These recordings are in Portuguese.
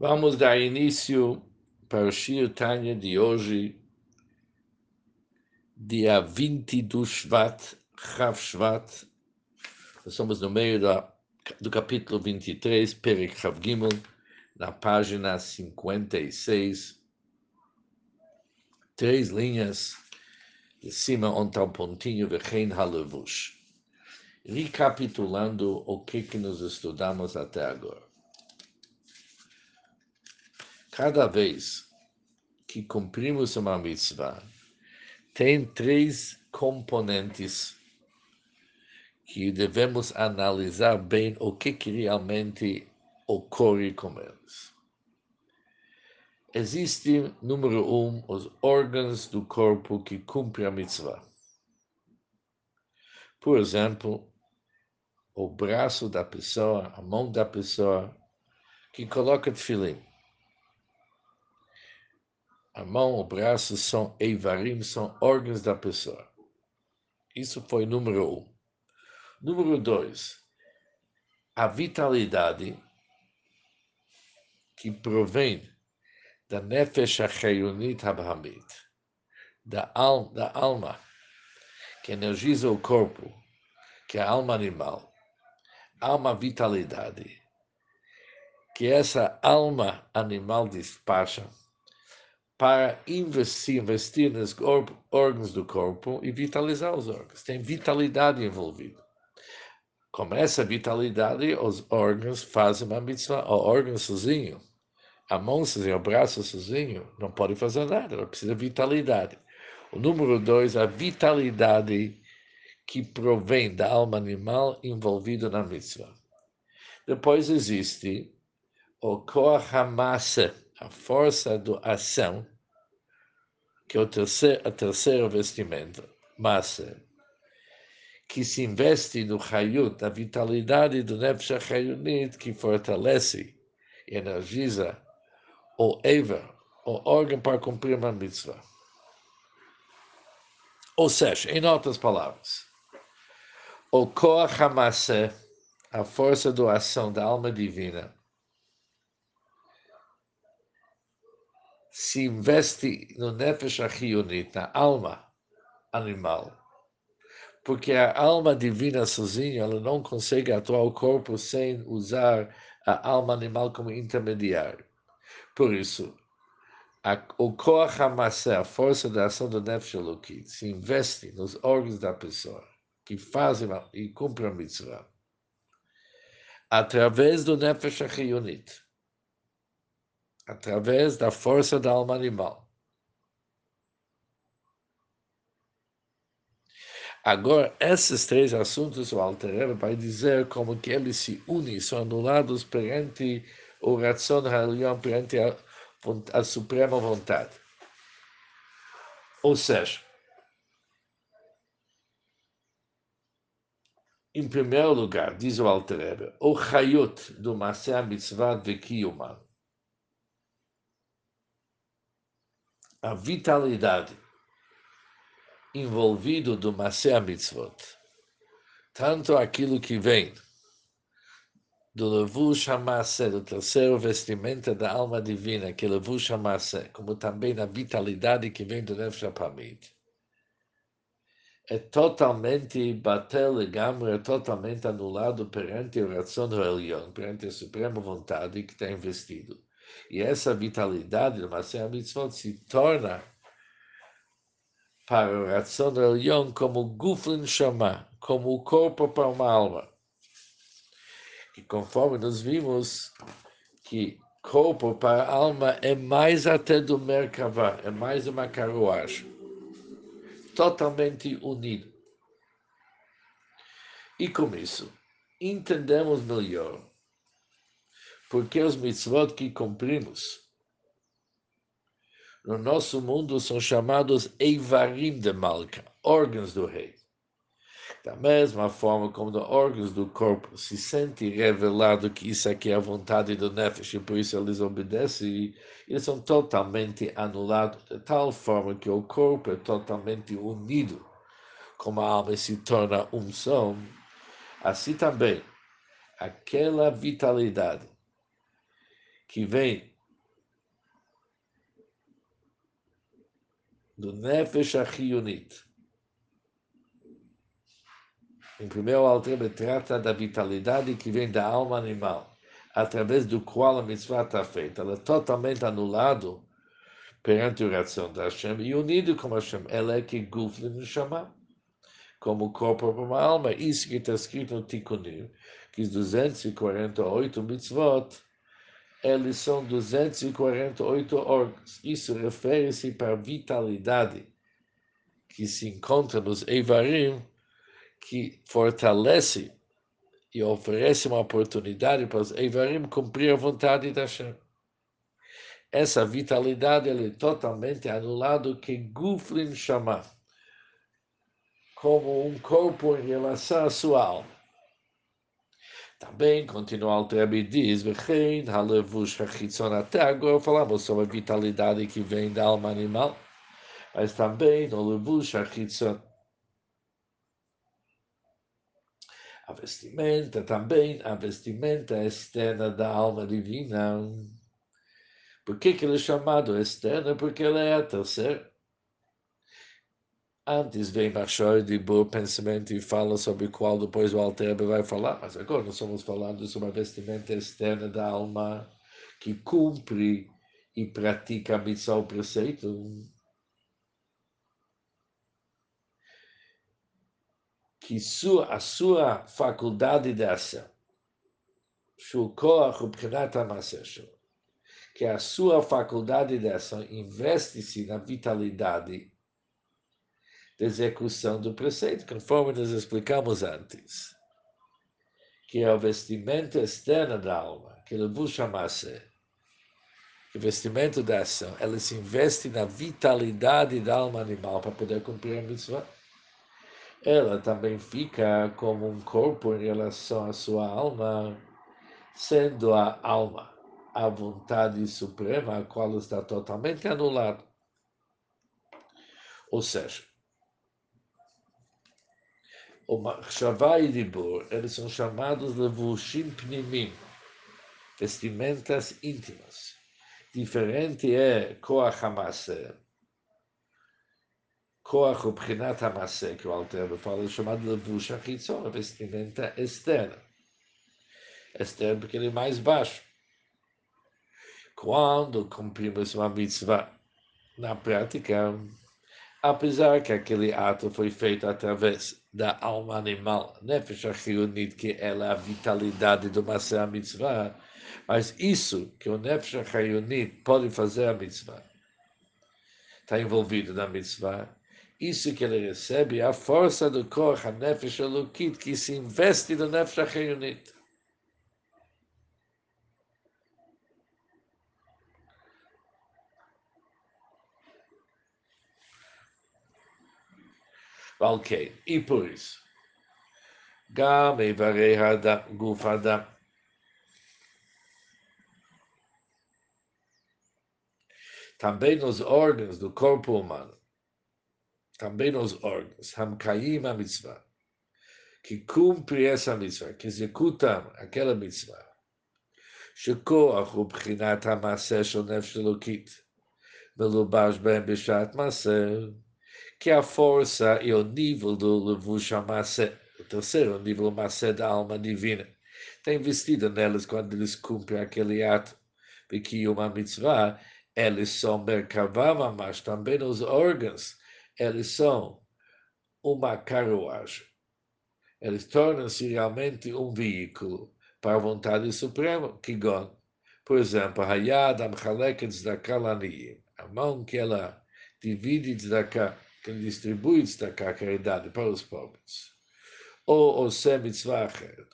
Vamos dar início para o Shir Tanya de hoje, dia 20 do Shvat, Rav Shvat. Estamos no meio da, do capítulo 23, Perek Rav Gimel, na página 56. Três linhas de cima, onde está um pontinho, Vechen Halevush. Recapitulando o que, que nós estudamos até agora. Cada vez que cumprimos uma mitzvah, tem três componentes que devemos analisar bem o que, que realmente ocorre com eles. Existe, número um, os órgãos do corpo que cumprem a mitzvah. Por exemplo, o braço da pessoa, a mão da pessoa que coloca tefilim a mão, o braço são eivarim, são órgãos da pessoa. Isso foi número um. Número dois, a vitalidade que provém da nefesh achayunit habhamit, da, al, da alma que energiza o corpo, que é a alma animal. Há uma vitalidade que essa alma animal despacha para investir, investir nos órgãos do corpo e vitalizar os órgãos. Tem vitalidade envolvida. Com essa vitalidade, os órgãos fazem uma mitzvah. O órgão sozinho, a mão sozinha, o braço sozinho, não pode fazer nada, ela precisa de vitalidade. O número dois, a vitalidade que provém da alma animal envolvida na mitzvah. Depois existe o Koach HaMasa, a força da ação, que é o terceiro, a vestimenta, massa, que se investe no Hayut, na vitalidade do Nefesh HaChayunit, que fortalece e energiza o Ever, o órgão para cumprir uma mitzvah. Ou seja, em outras palavras, o Koach HaMaseh, a força da ação da alma divina, se investe no Nefesh Achionit, na alma animal, porque a alma divina sozinha ela não consegue atuar o corpo sem usar a alma animal como intermediário. Por isso, a, o Koach HaMaseh, a força da ação do Nefesh Elokit, se investe nos órgãos da pessoa, que fazem e cumprem a mitzvah, através do Nefesh Achionit através da força da alma animal. Agora, esses três assuntos o Alter vai dizer como que eles se unem, são anulados perante o Ratzon perante a, a suprema vontade. Ou seja, em primeiro lugar, diz o Alter o Hayot do Maseh Mitzvah de Kiyuman, a vitalidade envolvido do Maseh Mitzvot, tanto aquilo que vem do Levush HaMaseh, do terceiro vestimenta da alma divina, que é Levush como também a vitalidade que vem do Nefesh HaPamid, é totalmente batel gamre, é totalmente anulado perante o Ratzon Elion, perante a suprema vontade que está investido. E essa vitalidade do Maseh Mitzvot se torna para o Ratzon Elion como Guflin Shama, como o corpo para uma alma. E conforme nós vimos que corpo para alma é mais até do Merkavá, é mais uma carruagem, totalmente unido. E com isso, entendemos melhor porque os mitzvot que cumprimos no nosso mundo são chamados Eivarim de Malka, órgãos do rei. Da mesma forma como os órgãos do corpo se sente revelado que isso aqui é a vontade do Nefesh e por isso eles obedecem, eles são totalmente anulados de tal forma que o corpo é totalmente unido, como a alma se torna um som, assim também aquela vitalidade que vem do Nefesh Achiyunit. Em primeiro alter, trata da vitalidade que vem da alma animal, através do qual a mitzvah está feita. Ela é totalmente anulado perante a oração da Hashem e unido com Hashem. Ela é que gufle no chamar, como corpo para uma alma. Isso que está escrito no Tikkunim, que os 248 mitzvot, eles são 248 órgãos. Isso refere-se para a vitalidade que se encontra nos Eivarim, que fortalece e oferece uma oportunidade para os Eivarim cumprir a vontade da Hashem. Essa vitalidade é totalmente anulada que Guflin chama como um corpo em relação à sua alma. Também, continua o Rebbe diz, até agora falamos sobre a vitalidade que vem da alma animal, mas também no Levush Hachitzon. A vestimenta também, a vestimenta externa da alma divina. Por que, que ele é chamado externo? Porque ele é a terceira. Antes vem Machor de bom pensamento e fala sobre qual depois o Alterbe vai falar, mas agora nós estamos falando sobre a vestimenta externa da alma que cumpre e pratica a missão preceito. Que sua, a sua faculdade de ação, que a sua faculdade de ação investe-se na vitalidade da execução do preceito, conforme nós explicamos antes, que é o vestimento externo da alma, que ele chamasse, o vestimento da ação, ela se investe na vitalidade da alma animal para poder cumprir a mitzvah. Ela também fica como um corpo em relação à sua alma, sendo a alma a vontade suprema, a qual está totalmente anulada. Ou seja, o Machshavá e Dibur, eles são chamados Levushim Pnimim, vestimentas íntimas. Diferente é Koach Hamaseh, Koach Ubchinat Hamaseh, que o Alter fala, é chamado Levush Achitzon, vestimenta externa. Externa porque ele é mais baixo. Quando cumprimos uma mitzvah na prática, apesar que aquele ato foi feito através da alma animal, nefesh achionit, que ela é a vitalidade do Maseh Mitzvah, mas isso que o nefesh achionit pode fazer a mitzvah, está envolvido na mitzvah, isso que ele recebe é a força do Koch, a nefesh que se investe no nefesh achionit. Ok, e por isso, Gam Eivarei Guf Adam. Também nos órgãos do corpo humano, também nos órgãos, Hamkaim a mitzvah, que cumpre essa mitzvah, que executam aquela mitzvah. שכוח הוא בחינת המעשה של נפש אלוקית, מלובש בהם בשעת מעשה que a força e o nível do Levush o terceiro nível Masé da alma divina, está investido nelas quando eles cumprem aquele ato. Porque uma mitzvah, eles são Merkavah, mas também os órgãos, eles são uma carruagem. Eles tornam-se realmente um veículo para a vontade suprema, Kigon. Por exemplo, Hayad Amchaleket Tzedakah a mão que ela divide Tzedakah quem distribui esta a caridade é para os pobres, ou Osem mitzvah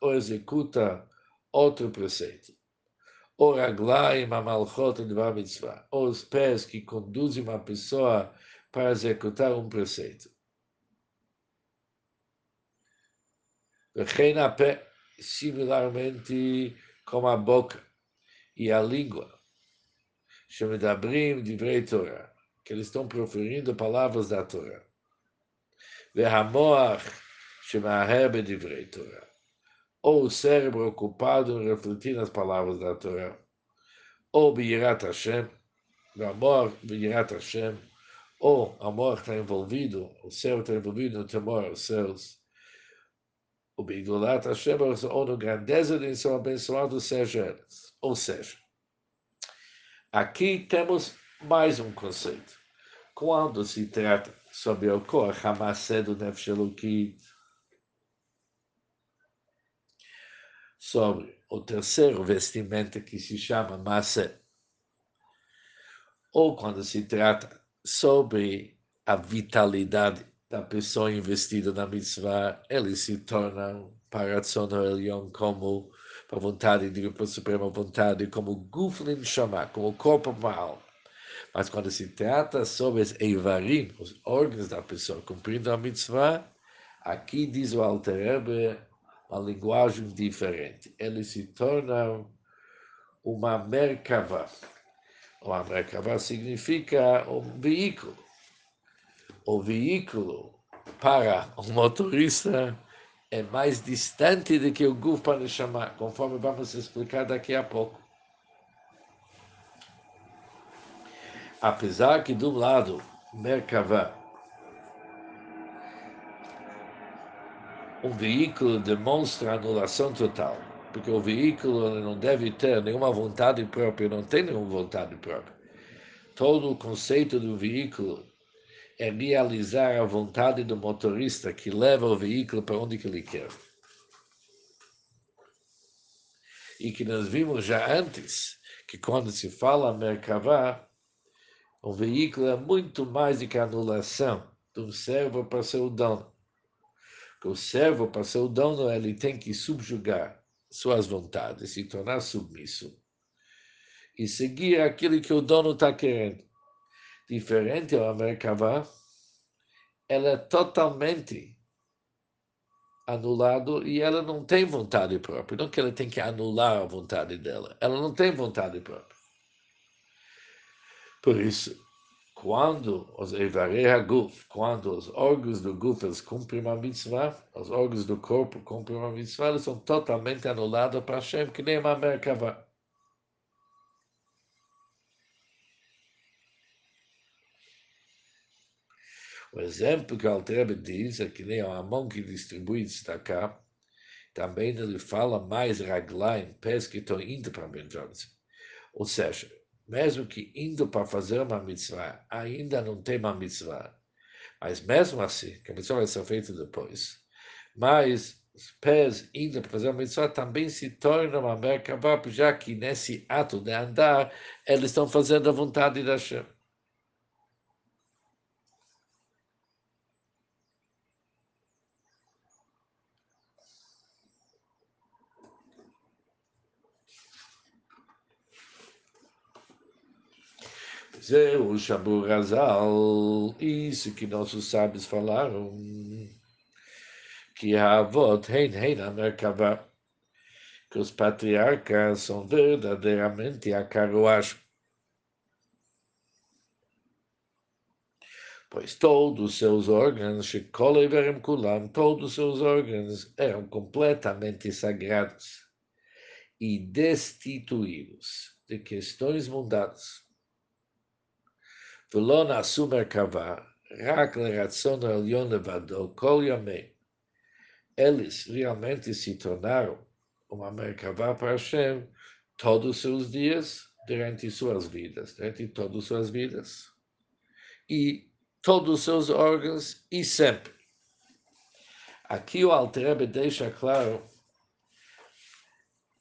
ou executa outro preceito, ou Raglaim amalchot mitzvah, ou os pés que conduzem uma pessoa para executar um preceito. Reina pé, similarmente como a boca e a língua. Shemedabrim divrei Torah que eles estão proferindo palavras da Torá. Vehamoach divrei Torá. Ou o cérebro ocupado em refletir nas palavras da Torá. ou Birat Hashem, o amor Birat Hashem, ou amor está envolvido, o céu está envolvido no temor aos céus, o Bigolat Hashem, ou no grandeza de seu abençoado seja eles. Ou seja, aqui temos mais um conceito. Quando se trata sobre o cor Hamasé do Nefshelukit, sobre o terceiro vestimento que se chama Masé, ou quando se trata sobre a vitalidade da pessoa investida na mitzvah, ele se torna para a Elion como para a vontade de para a suprema vontade, como Guflin Shama, como corpo mal. Mas quando se trata sobre os Eivarim, os órgãos da pessoa cumprindo a mitzvah, aqui diz o Alter Rebbe uma linguagem diferente. Ele se torna uma Merkava. Uma Merkava significa um veículo. O veículo para o motorista é mais distante do que o Guf para chamar, conforme vamos explicar daqui a pouco. Apesar que, um lado, Merkava um veículo demonstra anulação total, porque o veículo não deve ter nenhuma vontade própria, não tem nenhuma vontade própria. Todo o conceito do veículo é realizar a vontade do motorista que leva o veículo para onde que ele quer. E que nós vimos já antes, que quando se fala Merkavá, o veículo é muito mais do que a anulação do servo para seu dono que o servo, para ser o dono, ele tem que subjugar suas vontades, se tornar submisso e seguir aquilo que o dono está querendo. Diferente ao Merkavá, ela é totalmente anulado e ela não tem vontade própria. Não que ela tem que anular a vontade dela. Ela não tem vontade própria. Por isso, quando os Eivarei Haguf, quando os órgãos do Guf eles cumprem uma mitzvah, os órgãos do corpo cumprem uma mitzvah, eles são totalmente anulados para Hashem, que nem uma Merkavah. O exemplo que Altrebe diz é que nem a mão que distribui destacar, também ele fala mais raglaim, pés que estão indo para Ben Ou seja, mesmo que indo para fazer uma mitzvah, ainda não tem uma mitzvah. Mas mesmo assim, que a mitzvah vai ser feita depois. Mas os pés indo para fazer uma mitzvah também se tornam uma merkavá, já que nesse ato de andar, eles estão fazendo a vontade da Hashem. Zeu Shaburazal, isso que nossos sábios falaram, que a avot, hein, hein, na Merkavá, que os patriarcas são verdadeiramente a carruagem. Pois todos os seus órgãos, todos os seus órgãos eram completamente sagrados e destituídos de questões mundanas ולא נעשו מרכבה רק לרצון העליון לבדו כל ימי. Eles realmente se tornaram uma merkavá para Hashem todos os seus dias, durante suas vidas, durante todas suas vidas, e todos os seus órgãos, e sempre. Aqui o Altrebe deixa claro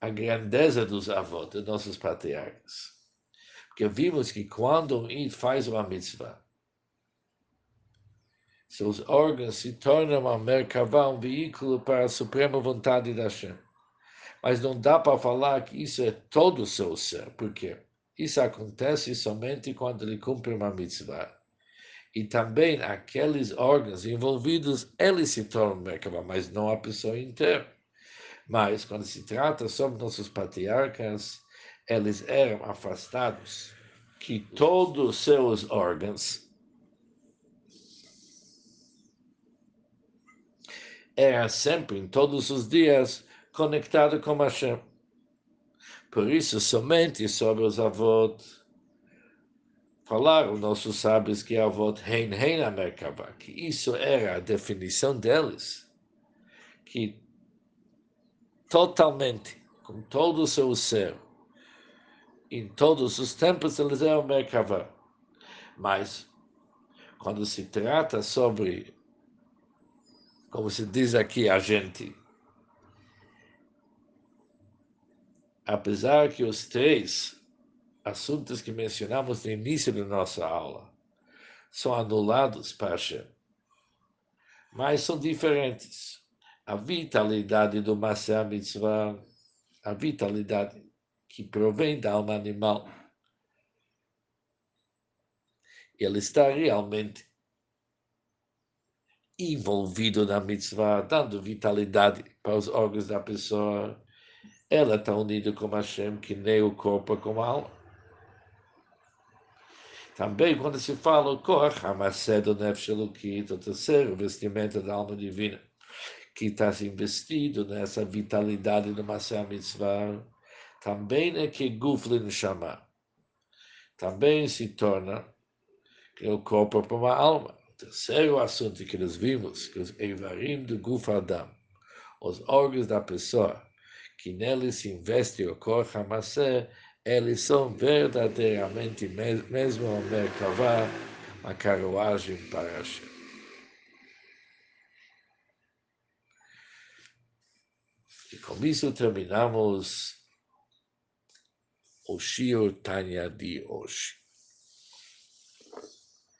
a grandeza dos avós, de nossos patriarcas. Porque vimos que quando um faz uma mitzvah, seus órgãos se tornam uma merkavá, um veículo para a suprema vontade da Hashem. Mas não dá para falar que isso é todo o seu ser, porque isso acontece somente quando ele cumpre uma mitzvah. E também aqueles órgãos envolvidos, eles se tornam merkavá, mas não a pessoa inteira. Mas quando se trata sobre nossos patriarcas, eles eram afastados, que todos os seus órgãos eram sempre, em todos os dias, conectados com Hashem. Por isso, somente sobre os avós falaram nossos sábios que avô Hein Hein a Merkavá, que isso era a definição deles, que totalmente, com todo o seu ser, em todos os tempos eles eram Merkavá. Mas, quando se trata sobre, como se diz aqui, a gente, apesar que os três assuntos que mencionamos no início da nossa aula são anulados para Hashem, mas são diferentes. A vitalidade do Masé Mitzvah, a vitalidade que provém da alma animal, ele está realmente envolvido na mitzvah, dando vitalidade para os órgãos da pessoa. Ela está unida com Hashem, que nem o corpo com a alma. Também quando se fala o cor, Hamacedo Nefshelukit, o terceiro vestimento da alma divina, que está se investido nessa vitalidade do Masé Mitzvah, também é que Guflin chama. Também se torna o corpo para uma alma. O terceiro assunto que nós vimos, que os Eivarim do Guf Adam, os órgãos da pessoa, que neles se investe o cor Hamassé, eles são verdadeiramente, mesmo a Merkavá, uma carruagem para Hashem. E com isso terminamos o Shio Tanya de hoje.